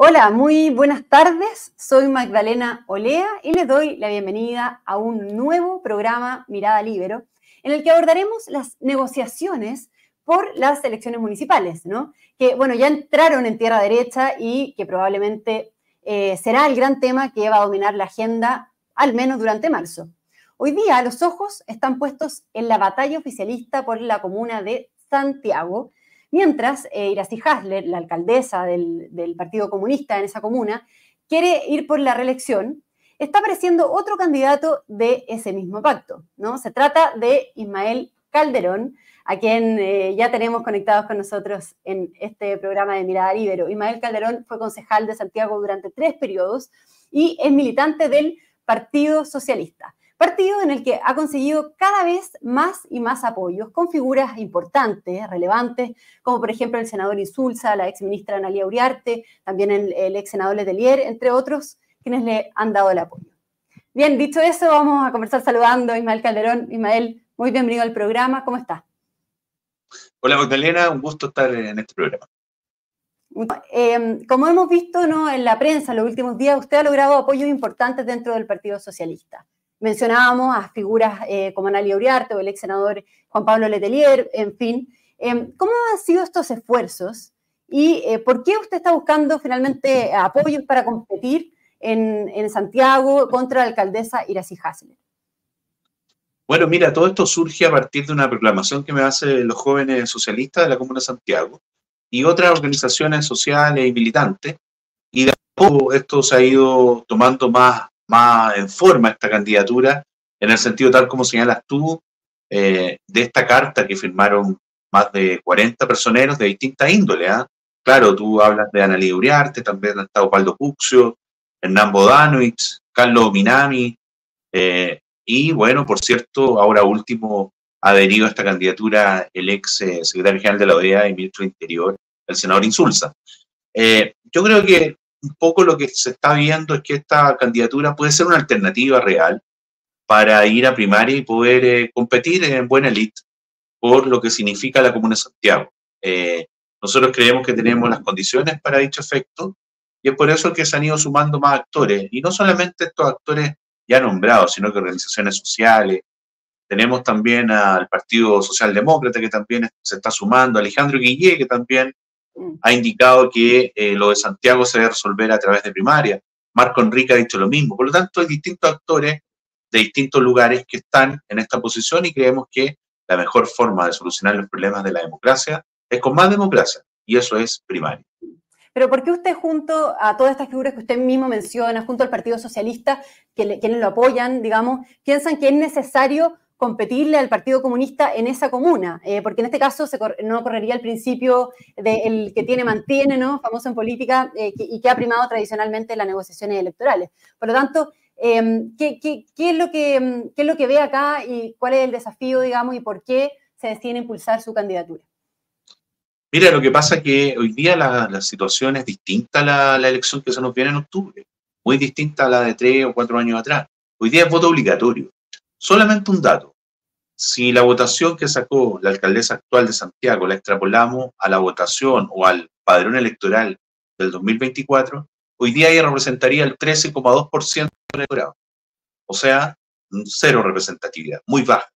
Hola, muy buenas tardes. Soy Magdalena Olea y les doy la bienvenida a un nuevo programa Mirada Libero, en el que abordaremos las negociaciones por las elecciones municipales, ¿no? Que, bueno, ya entraron en tierra derecha y que probablemente eh, será el gran tema que va a dominar la agenda, al menos durante marzo. Hoy día los ojos están puestos en la batalla oficialista por la comuna de Santiago, Mientras, eh, Iracy Hasler, la alcaldesa del, Partido Comunista en esa comuna, quiere ir por la reelección, está apareciendo otro candidato de ese mismo pacto. ¿no? Se trata de Ismael Calderón, a quien eh, ya tenemos conectados con nosotros en este programa de Mirada Libero. Ismael Calderón fue concejal de Santiago durante tres periodos y es militante del Partido Socialista. Partido en el que ha conseguido cada vez más y más apoyos con figuras importantes, relevantes, como por ejemplo el senador Insulza, la ex ministra Analia Uriarte, también el, ex senador Letelier, entre otros, quienes le han dado el apoyo. Bien, dicho eso, vamos a conversar saludando a Ismael Calderón. Ismael, muy bienvenido al programa. ¿Cómo está? Hola Magdalena, un gusto estar en este programa. Eh, como hemos visto ¿no? en la prensa en los últimos días, usted ha logrado apoyos importantes dentro del Partido Socialista. Mencionábamos a figuras eh, como Analia Uriarte o el ex senador Juan Pablo Letelier, en fin. Em, ¿Cómo han sido estos esfuerzos y eh, por qué usted está buscando finalmente apoyos para competir en, Santiago contra la alcaldesa Iracy Hasler? Bueno, mira, todo esto surge a partir de una proclamación que me hacen los jóvenes socialistas de la Comuna de Santiago y otras organizaciones sociales y militantes. Y de a poco esto se ha ido tomando más más en forma esta candidatura, en el sentido tal como señalas tú, eh, de esta carta que firmaron más de 40 personeros de distinta índole. ¿ah? Claro, tú hablas de Analí Uriarte, también está Opaldo Puxio, Hernán Bodanovich, Carlos Minami, eh, y bueno, por cierto, ahora último adherido a esta candidatura el ex eh, secretario general de la OEA y ministro de Interior, el senador Insulza. yo creo que un poco lo que se está viendo es que esta candidatura puede ser una alternativa real para ir a primaria y poder eh, competir en buena elite por lo que significa la Comuna de Santiago. Eh, nosotros creemos que tenemos las condiciones para dicho efecto y es por eso que se han ido sumando más actores, y no solamente estos actores ya nombrados, sino que organizaciones sociales. Tenemos también al Partido Socialdemócrata que también se está sumando, Alejandro Guillé que también ha indicado que eh, lo de Santiago se debe resolver a través de primaria. Marco Enrique ha dicho lo mismo. Por lo tanto, hay distintos actores de distintos lugares que están en esta posición y creemos que la mejor forma de solucionar los problemas de la democracia es con más democracia y eso es primaria. Pero ¿por qué usted junto a todas estas figuras que usted mismo menciona, junto al Partido Socialista, que quienes lo apoyan, digamos, piensan que es necesario competirle al Partido Comunista en esa comuna, eh, porque en este caso no correría el principio del que tiene mantiene, ¿no? famoso en política, eh, y que ha primado tradicionalmente las negociaciones electorales. Por lo tanto, em, ¿qué, es lo que, em, es lo que ve acá y cuál es el desafío, digamos, y por qué se decide impulsar su candidatura? Mira, lo que pasa es que hoy día la, situación es distinta a la, la, elección que se nos viene en octubre, muy distinta a la de tres o cuatro años atrás. Hoy día es voto obligatorio. Solamente un dato. Si la votación que sacó la alcaldesa actual de Santiago la extrapolamos a la votación o al padrón electoral del 2024, hoy día ella representaría el 13,2% del electorado. O sea, cero representatividad, muy baja.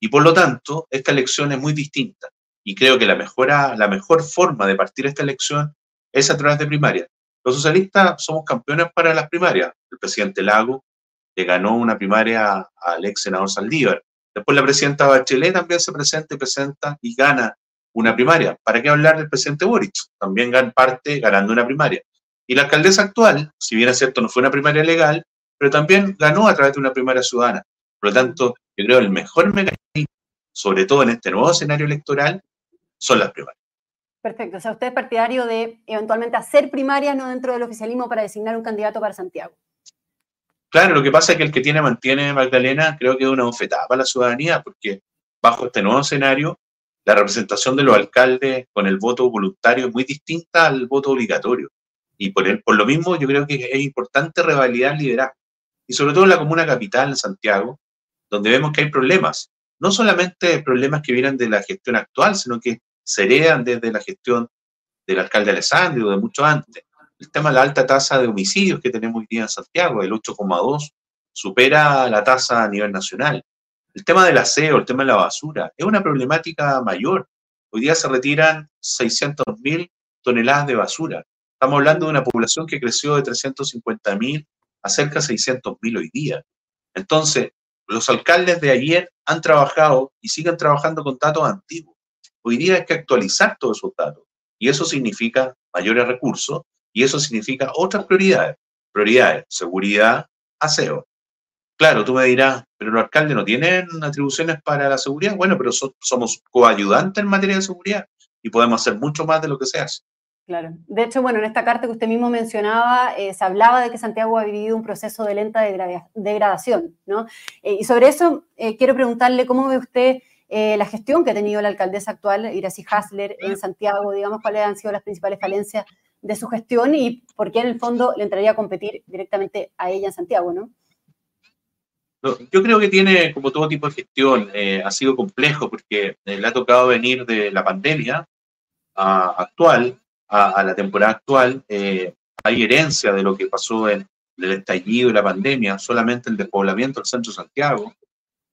Y por lo tanto, esta elección es muy distinta. Y creo que la, mejora, la mejor forma de partir esta elección es a través de primarias. Los socialistas somos campeones para las primarias. El presidente Lago le ganó una primaria al ex senador Saldívar. Después la presidenta Bachelet también se presenta y presenta y gana una primaria. ¿Para qué hablar del presidente Boric? También gana parte ganando una primaria. Y la alcaldesa actual, si bien es cierto, no fue una primaria legal, pero también ganó a través de una primaria ciudadana. Por lo tanto, yo creo que el mejor mecanismo, sobre todo en este nuevo escenario electoral, son las primarias. Perfecto. O sea, usted es partidario de eventualmente hacer primarias no dentro del oficialismo para designar un candidato para Santiago. Claro, lo que pasa es que el que tiene mantiene Magdalena creo que es una bofetada para la ciudadanía, porque bajo este nuevo escenario, la representación de los alcaldes con el voto voluntario es muy distinta al voto obligatorio. Y por, el, por lo mismo yo creo que es importante revalidar liderazgo. Y sobre todo en la comuna capital, en Santiago, donde vemos que hay problemas. No solamente problemas que vienen de la gestión actual, sino que se heredan desde la gestión del alcalde Alessandro, de mucho antes. El tema de la alta tasa de homicidios que tenemos hoy día en Santiago, el 8,2, supera la tasa a nivel nacional. El tema del aseo, el tema de la basura, es una problemática mayor. Hoy día se retiran 600.000 toneladas de basura. Estamos hablando de una población que creció de 350.000 a cerca de 600.000 hoy día. Entonces, los alcaldes de ayer han trabajado y siguen trabajando con datos antiguos. Hoy día hay que actualizar todos esos datos y eso significa mayores recursos y eso significa otras prioridades. Prioridades, seguridad, aseo. Claro, tú me dirás, pero los alcaldes no tienen atribuciones para la seguridad. Bueno, pero somos coayudantes en materia de seguridad y podemos hacer mucho más de lo que se hace. Claro. De hecho, bueno, en esta carta que usted mismo mencionaba, eh, se hablaba de que Santiago ha vivido un proceso de lenta degradación, ¿no? Eh, y sobre eso eh, quiero preguntarle cómo ve usted la gestión que ha tenido la alcaldesa actual, Iracy Hasler, en Santiago, digamos, cuáles han sido las principales falencias de su gestión y por qué en el fondo le entraría a competir directamente a ella en Santiago, ¿no? Yo creo que tiene, como todo tipo de gestión, ha sido complejo porque le ha tocado venir de la pandemia actual, a, la temporada actual, eh, hay herencia de lo que pasó en el estallido y la pandemia, solamente el despoblamiento del centro de Santiago.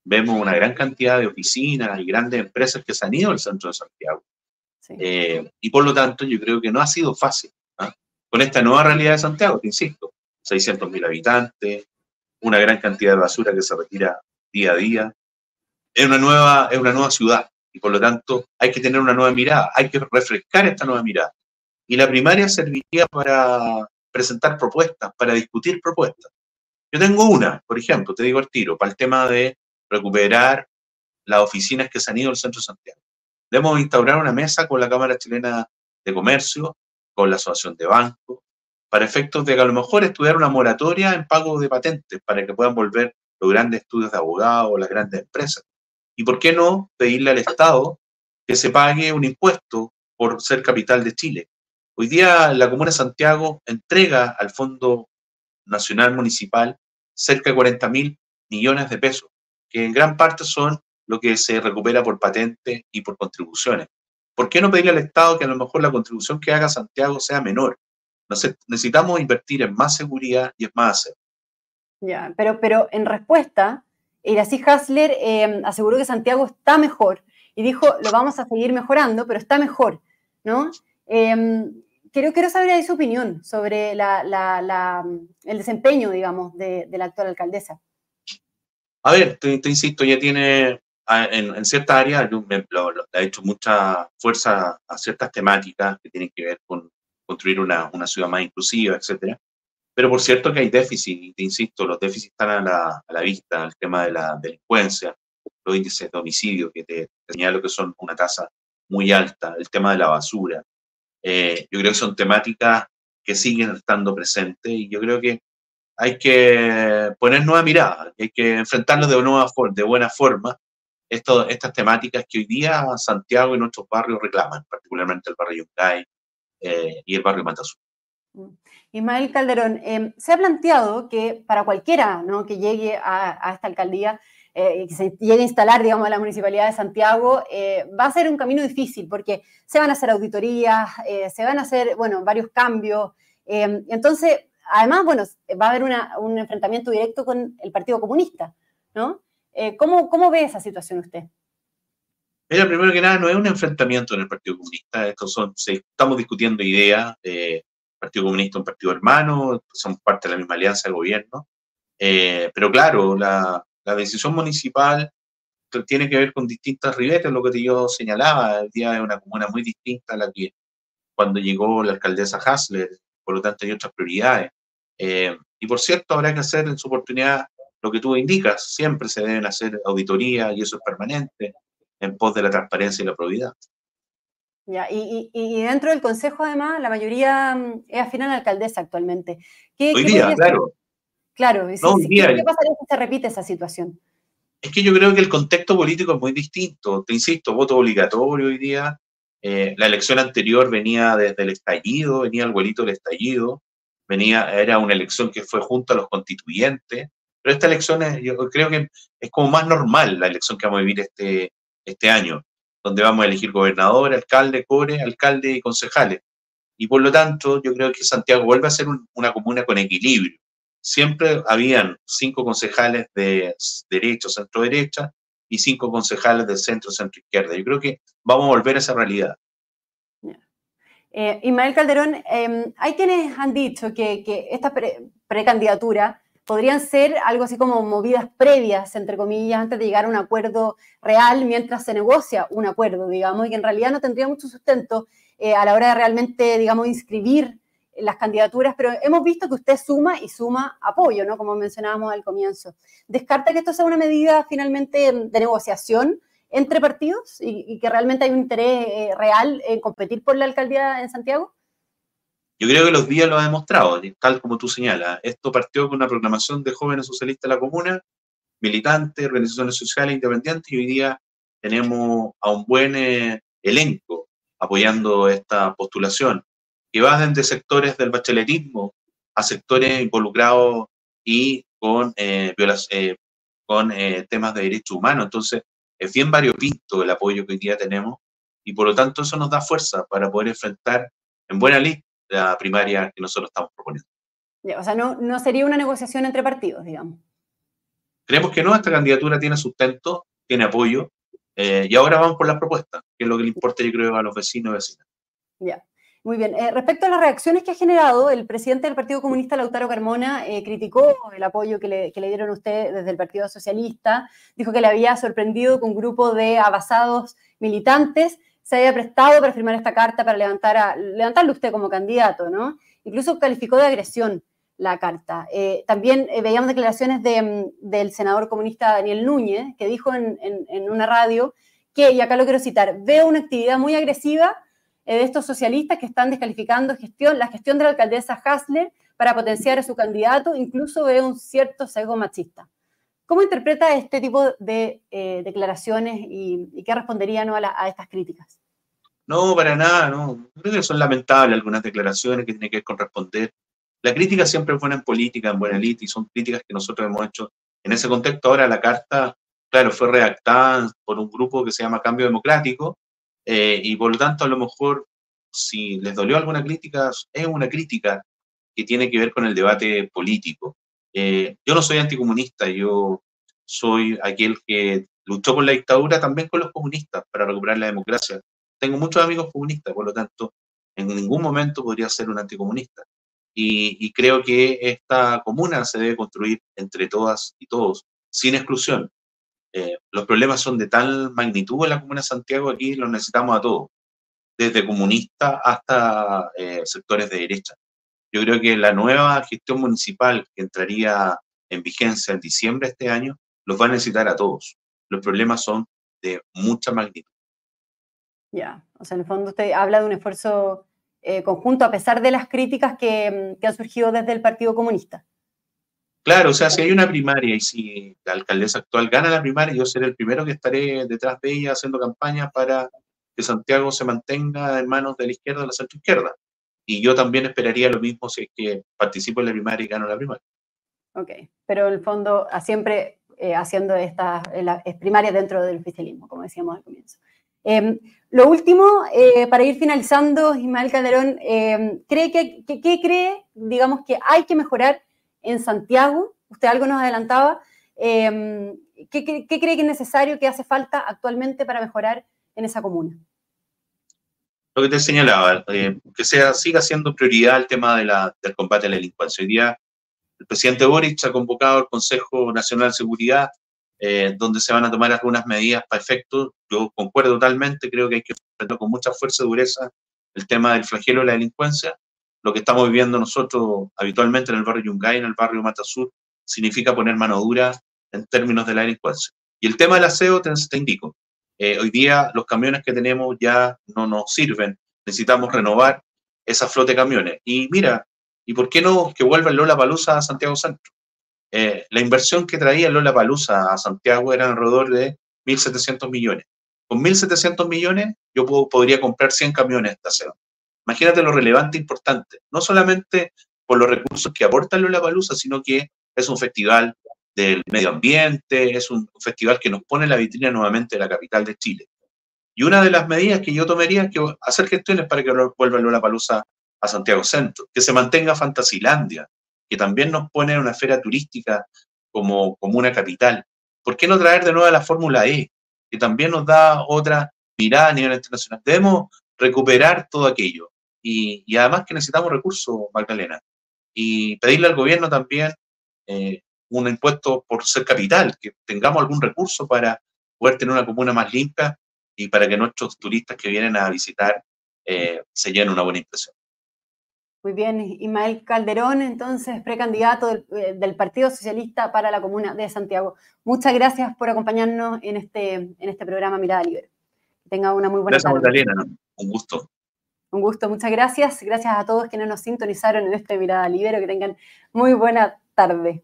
Vemos una gran cantidad de oficinas y grandes empresas que se han ido al centro de Santiago. Eh, y por lo tanto, yo creo que no ha sido fácil. Con esta nueva realidad de Santiago, te insisto, 600.000 habitantes, una gran cantidad de basura que se retira día a día. Es una nueva, es una nueva ciudad y por lo tanto hay que tener una nueva mirada, hay que refrescar esta nueva mirada. Y la primaria serviría para presentar propuestas, para discutir propuestas. Yo tengo una, por ejemplo, te digo al tiro, para el tema de recuperar las oficinas que se han ido al centro de Santiago. Debemos instaurar una mesa con la Cámara Chilena de Comercio, con la Asociación de Bancos, para efectos de que a lo mejor estudiar una moratoria en pago de patentes, para que puedan volver los grandes estudios de abogados, las grandes empresas. Y por qué no pedirle al Estado que se pague un impuesto por ser capital de Chile. Hoy día la Comuna de Santiago entrega al Fondo Nacional Municipal cerca de 40 mil millones de pesos, que en gran parte son lo que se recupera por patente y por contribuciones. ¿Por qué no pedirle al Estado que a lo mejor la contribución que haga Santiago sea menor? necesitamos invertir en más seguridad y en más aseo. Ya, pero, pero en respuesta, Iracy Hasler eh, aseguró que Santiago está mejor y dijo, lo vamos a seguir mejorando, pero está mejor, ¿no? Em, quiero, quiero saber ahí su opinión sobre el desempeño, digamos, de, la actual alcaldesa. A ver, te, insisto, ya tiene en, en ciertas áreas, le ha hecho mucha fuerza a ciertas temáticas que tienen que ver con construir una, una ciudad más inclusiva, etcétera. Pero por cierto que hay déficit, y te insisto, los déficits están a la, a la vista, el tema de la delincuencia, los índices de homicidio, que te, te señalo que son una tasa muy alta, el tema de la basura, eh, yo creo que son temáticas que siguen estando presentes y yo creo que hay que poner nueva mirada, hay que enfrentarlos de, nueva, de buena forma esto, estas temáticas que hoy día Santiago y nuestros barrios reclaman, particularmente el barrio Yungay eh, y el barrio Matazú. Mm. Ismael Calderón, eh, se ha planteado que para cualquiera ¿no? que llegue a, a esta alcaldía eh, que se llegue a instalar, digamos, la Municipalidad de Santiago, eh, va a ser un camino difícil porque se van a hacer auditorías, eh, se van a hacer, bueno, varios cambios. entonces, además, bueno, va a haber un enfrentamiento directo con el Partido Comunista, ¿no? ¿Cómo, ¿Cómo ve esa situación usted? Mira, primero que nada, no es un enfrentamiento en el Partido Comunista, estos son, estamos discutiendo ideas, el Partido Comunista un partido hermano, son parte de la misma alianza de gobierno, pero claro, la, la decisión municipal tiene que ver con distintas ribetes, lo que yo señalaba, el día de una comuna muy distinta a la que cuando llegó la alcaldesa Hasler, por lo tanto hay otras prioridades. Eh, y por cierto, habrá que hacer en su oportunidad lo que tú indicas, siempre se deben hacer auditorías y eso es permanente en pos de la transparencia y la probidad. Ya, y, y, dentro del Consejo, además, la mayoría mm, es afín a la alcaldesa actualmente. Hoy día, claro. Claro, ¿qué pasaría si se repite esa situación? Es que yo creo que el contexto político es muy distinto. Te insisto, voto obligatorio hoy día. Eh, la elección anterior venía desde el estallido, venía el vuelito del estallido, venía, era una elección que fue junto a los constituyentes, pero esta elección yo creo que es como más normal la elección que vamos a vivir este, este año, donde vamos a elegir gobernador, alcalde, core, alcalde y concejales. Y por lo tanto, yo creo que Santiago vuelve a ser una comuna con equilibrio. Siempre habían cinco concejales de derecha o centro derecha y cinco concejales del centro centro izquierda. Yo creo que vamos a volver a esa realidad. Eh, Calderón, em, hay quienes han dicho que, esta precandidatura podrían ser algo así como movidas previas, entre comillas, antes de llegar a un acuerdo real mientras se negocia un acuerdo, digamos, y que en realidad no tendría mucho sustento eh, a la hora de realmente, digamos, inscribir las candidaturas, pero hemos visto que usted suma y suma apoyo, ¿no? Como mencionábamos al comienzo. ¿Descarta que esto sea una medida finalmente de negociación entre partidos y, que realmente hay un interés eh, real en competir por la alcaldía en Santiago? Yo creo que los días lo han demostrado, tal como tú señalas. Esto partió con una proclamación de jóvenes socialistas de la comuna, militantes, organizaciones sociales independientes, y hoy día tenemos a un buen eh, elenco apoyando esta postulación, que va desde sectores del bacheletismo a sectores involucrados y con, eh, eh, con temas de derechos humanos. Entonces, es bien variopinto el apoyo que hoy día tenemos y por lo tanto eso nos da fuerza para poder enfrentar en buena lista la primaria que nosotros estamos proponiendo. o sea, no, no sería una negociación entre partidos, digamos. Creemos que no, esta candidatura tiene sustento, tiene apoyo, eh, y ahora vamos por las propuestas, que es lo que le importa, yo creo, a los vecinos y vecinas. Ya, muy bien. Eh, respecto a las reacciones que ha generado, el presidente del Partido Comunista, Lautaro Carmona, eh, criticó el apoyo que le, que le dieron a usted desde el Partido Socialista, dijo que le había sorprendido que un grupo de abasados militantes se haya prestado para firmar esta carta para levantar usted como candidato, ¿no? Incluso calificó de agresión la carta. Eh, también eh, veíamos declaraciones de, mm, del senador comunista Daniel Núñez, que dijo en, una radio que, y acá lo quiero citar, veo una actividad muy agresiva eh, de estos socialistas que están descalificando la gestión de la alcaldesa Hasler para potenciar a su candidato, incluso veo un cierto sesgo machista. ¿Cómo interpreta este tipo de eh, declaraciones y, qué respondería ¿no? a, estas críticas? No, para nada, no. Creo que son lamentables algunas declaraciones que tienen que corresponder. La crítica siempre es buena en política, en buena élite, y son críticas que nosotros hemos hecho en ese contexto. Ahora la carta, claro, fue redactada por un grupo que se llama Cambio Democrático, eh, y por lo tanto a lo mejor si les dolió alguna crítica, es una crítica que tiene que ver con el debate político. Eh, yo no soy anticomunista, yo soy aquel que luchó con la dictadura también con los comunistas para recuperar la democracia. Tengo muchos amigos comunistas, por lo tanto, en ningún momento podría ser un anticomunista. Y, creo que esta comuna se debe construir entre todas y todos, sin exclusión. Eh, los problemas son de tal magnitud en la comuna de Santiago, aquí los necesitamos a todos, desde comunistas hasta eh, sectores de derecha. Yo creo que la nueva gestión municipal que entraría en vigencia en diciembre de este año los va a necesitar a todos. Los problemas son de mucha magnitud. Ya, o sea, en el fondo usted habla de un esfuerzo eh, conjunto a pesar de las críticas que, que, han surgido desde el Partido Comunista. Claro, o sea, si hay una primaria y si la alcaldesa actual gana la primaria, yo seré el primero que estaré detrás de ella haciendo campaña para que Santiago se mantenga en manos de la izquierda o la centro izquierda. Y yo también esperaría lo mismo si es que participo en la primaria y gano la primaria. Ok, pero en el fondo siempre eh, haciendo estas primarias dentro del oficialismo, como decíamos al comienzo. Em, lo último, eh, para ir finalizando, Ismael Calderón, em, ¿cree que, ¿qué cree, digamos, que hay que mejorar en Santiago? Usted algo nos adelantaba. Em, ¿qué, ¿qué, cree que es necesario, que hace falta actualmente para mejorar en esa comuna? Lo que te señalaba, eh, que sea, siga siendo prioridad el tema de la, del combate a la delincuencia. Hoy día el presidente Boric ha convocado al Consejo Nacional de Seguridad, eh, donde se van a tomar algunas medidas para efecto. Yo concuerdo totalmente, creo que hay que enfrentar con mucha fuerza y dureza el tema del flagelo de la delincuencia. Lo que estamos viviendo nosotros habitualmente en el barrio Yungay, en el barrio Matasur, significa poner mano dura en términos de la delincuencia. Y el tema del aseo, te, te indico, eh, hoy día los camiones que tenemos ya no nos sirven, necesitamos renovar esa flota de camiones. Y mira, ¿y por qué no que vuelva el Lola Palusa a Santiago Centro? Eh, la inversión que traía Lola Palusa a Santiago era alrededor de 1.700 millones. Con 1.700 millones yo podría comprar 100 camiones de estación. Imagínate lo relevante e importante, no solamente por los recursos que aporta Lola Palusa, sino que es un festival del medio ambiente, es un festival que nos pone en la vitrina nuevamente de la capital de Chile. Y una de las medidas que yo tomaría es que hacer gestiones para que vuelva Lola Palusa a Santiago Centro, que se mantenga Fantasilandia, que también nos pone en una esfera turística como, como una capital. ¿Por qué no traer de nuevo la Fórmula E, que también nos da otra mirada a nivel internacional? Debemos recuperar todo aquello. Y, y además que necesitamos recursos, Magdalena. Y pedirle al gobierno también eh, un impuesto por ser capital, que tengamos algún recurso para poder tener una comuna más limpia y para que nuestros turistas que vienen a visitar eh, se llenen una buena impresión. Muy bien, Ismael Calderón, entonces precandidato del, eh, del, Partido Socialista para la Comuna de Santiago. Muchas gracias por acompañarnos en este, en este programa Mirada Libre. tenga una muy buena gracias, tarde. Magdalena, un gusto. Un gusto, muchas gracias. Gracias a todos quienes nos sintonizaron en este Mirada Libre. Que tengan muy buena tarde.